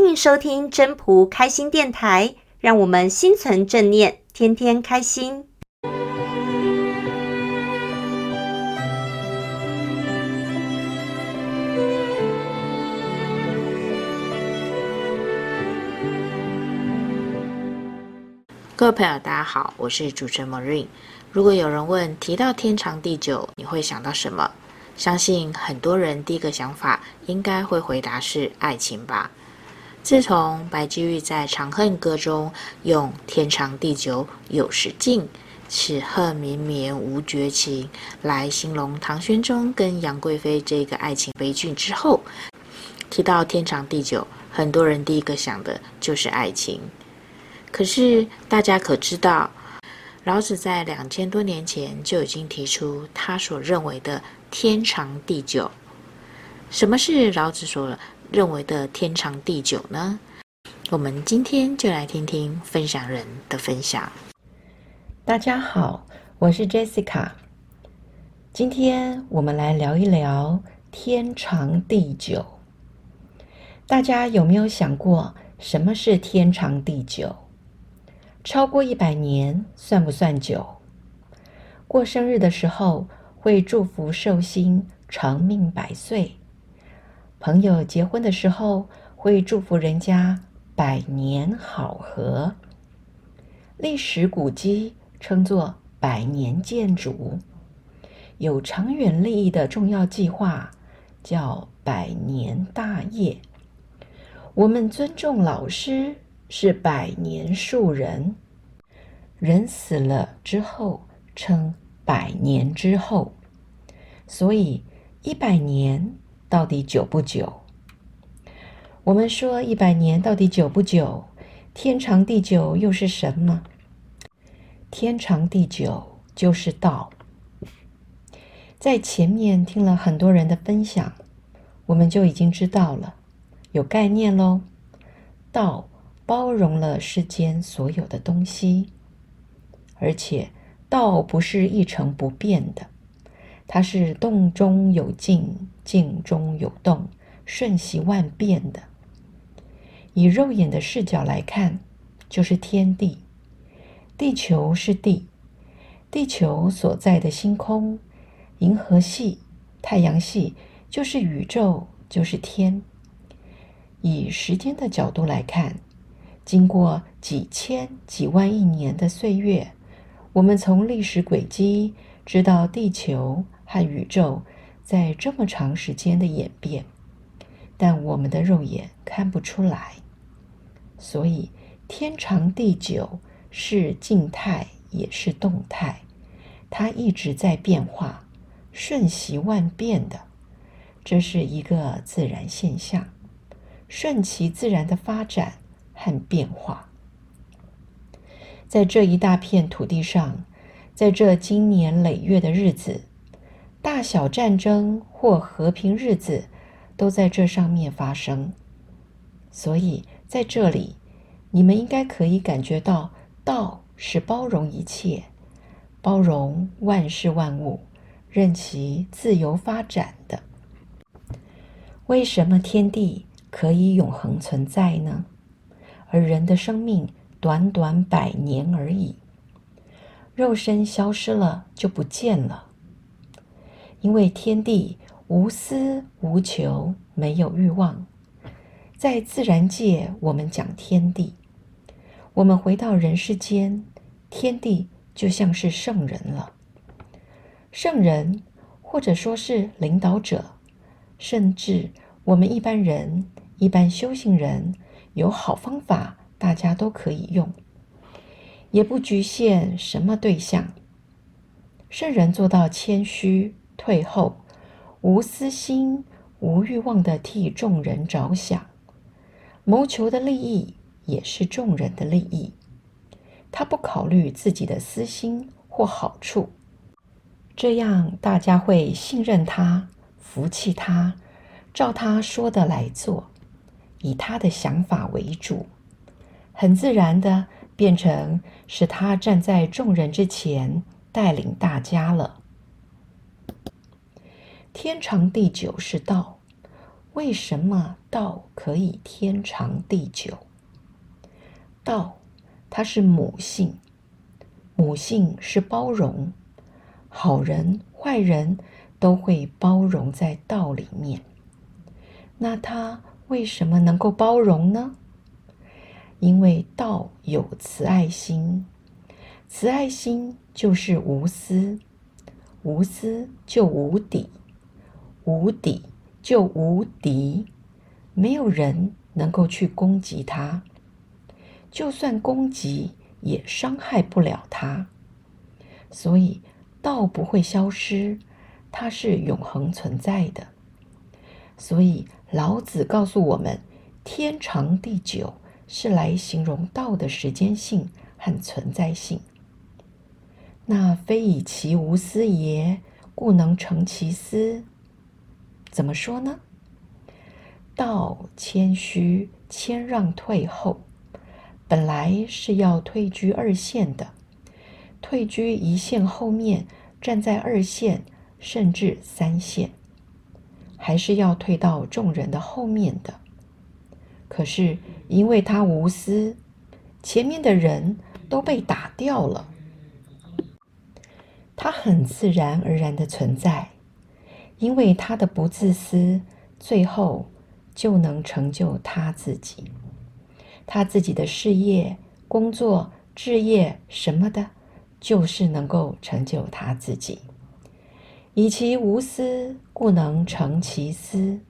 欢迎收听真朴开心电台，让我们心存正念，天天开心。各位朋友，大家好，我是主持人 Marine。如果有人问提到天长地久，你会想到什么？相信很多人第一个想法应该会回答是爱情吧。自从白居易在《长恨歌》中用“天长地久有时尽，此恨绵绵无绝期”来形容唐玄宗跟杨贵妃这个爱情悲剧之后，提到天长地久，很多人第一个想的就是爱情。可是大家可知道，老子在两千多年前就已经提出他所认为的天长地久。什么是老子所认为的天长地久呢？我们今天就来听听分享人的分享。大家好，我是 Jessica。今天我们来聊一聊天长地久。大家有没有想过，什么是天长地久？超过一百年算不算久？过生日的时候会祝福寿星长命百岁，朋友结婚的时候会祝福人家百年好合。历史古迹称作百年建筑，有长远利益的重要计划叫百年大业。我们尊重老师。是百年树人，人死了之后称百年之后，所以一百年到底久不久？我们说一百年到底久不久？天长地久又是什么？天长地久就是道。在前面听了很多人的分享，我们就已经知道了，有概念喽。道。包容了世间所有的东西，而且道不是一成不变的，它是动中有静，静中有动，瞬息万变的。以肉眼的视角来看，就是天地，地球是地，地球所在的星空、银河系、太阳系，就是宇宙，就是天。以时间的角度来看，经过几千几万亿年的岁月，我们从历史轨迹知道地球和宇宙在这么长时间的演变，但我们的肉眼看不出来。所以，天长地久是静态也是动态，它一直在变化，瞬息万变的，这是一个自然现象，顺其自然的发展。和变化，在这一大片土地上，在这经年累月的日子，大小战争或和平日子，都在这上面发生。所以，在这里，你们应该可以感觉到，道是包容一切，包容万事万物，任其自由发展的。为什么天地可以永恒存在呢？而人的生命短短百年而已，肉身消失了就不见了。因为天地无私无求，没有欲望。在自然界，我们讲天地；我们回到人世间，天地就像是圣人了。圣人，或者说是领导者，甚至我们一般人、一般修行人。有好方法，大家都可以用，也不局限什么对象。圣人做到谦虚、退后、无私心、无欲望的替众人着想，谋求的利益也是众人的利益。他不考虑自己的私心或好处，这样大家会信任他、服气他，照他说的来做。以他的想法为主，很自然的变成是他站在众人之前带领大家了。天长地久是道，为什么道可以天长地久？道，它是母性，母性是包容，好人坏人都会包容在道里面。那它为什么能够包容呢？因为道有慈爱心，慈爱心就是无私，无私就无底，无底就无敌，没有人能够去攻击他，就算攻击也伤害不了他，所以道不会消失，它是永恒存在的。所以老子告诉我们：天长地久。是来形容道的时间性和存在性。那非以其无私也，故能成其私。怎么说呢？道谦虚、谦让、退后，本来是要退居二线的，退居一线后面，站在二线甚至三线，还是要退到众人的后面的。可是，因为他无私，前面的人都被打掉了。他很自然而然的存在，因为他的不自私，最后就能成就他自己。他自己的事业、工作、置业什么的，就是能够成就他自己。以其无私，故能成其私。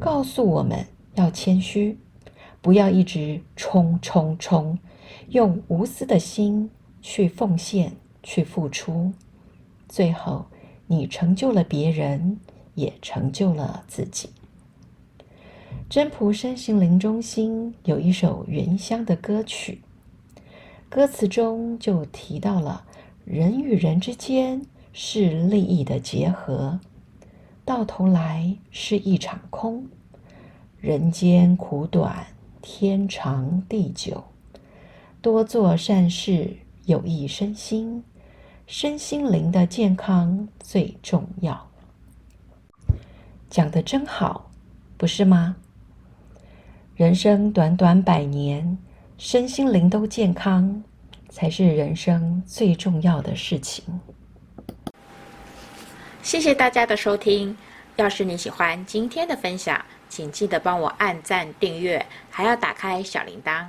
告诉我们要谦虚。不要一直冲冲冲，用无私的心去奉献、去付出，最后你成就了别人，也成就了自己。真朴身心灵中心有一首原乡的歌曲，歌词中就提到了人与人之间是利益的结合，到头来是一场空，人间苦短。天长地久，多做善事，有益身心，身心灵的健康最重要。讲得真好，不是吗？人生短短百年，身心灵都健康，才是人生最重要的事情。谢谢大家的收听。要是你喜欢今天的分享，请记得帮我按赞、订阅，还要打开小铃铛。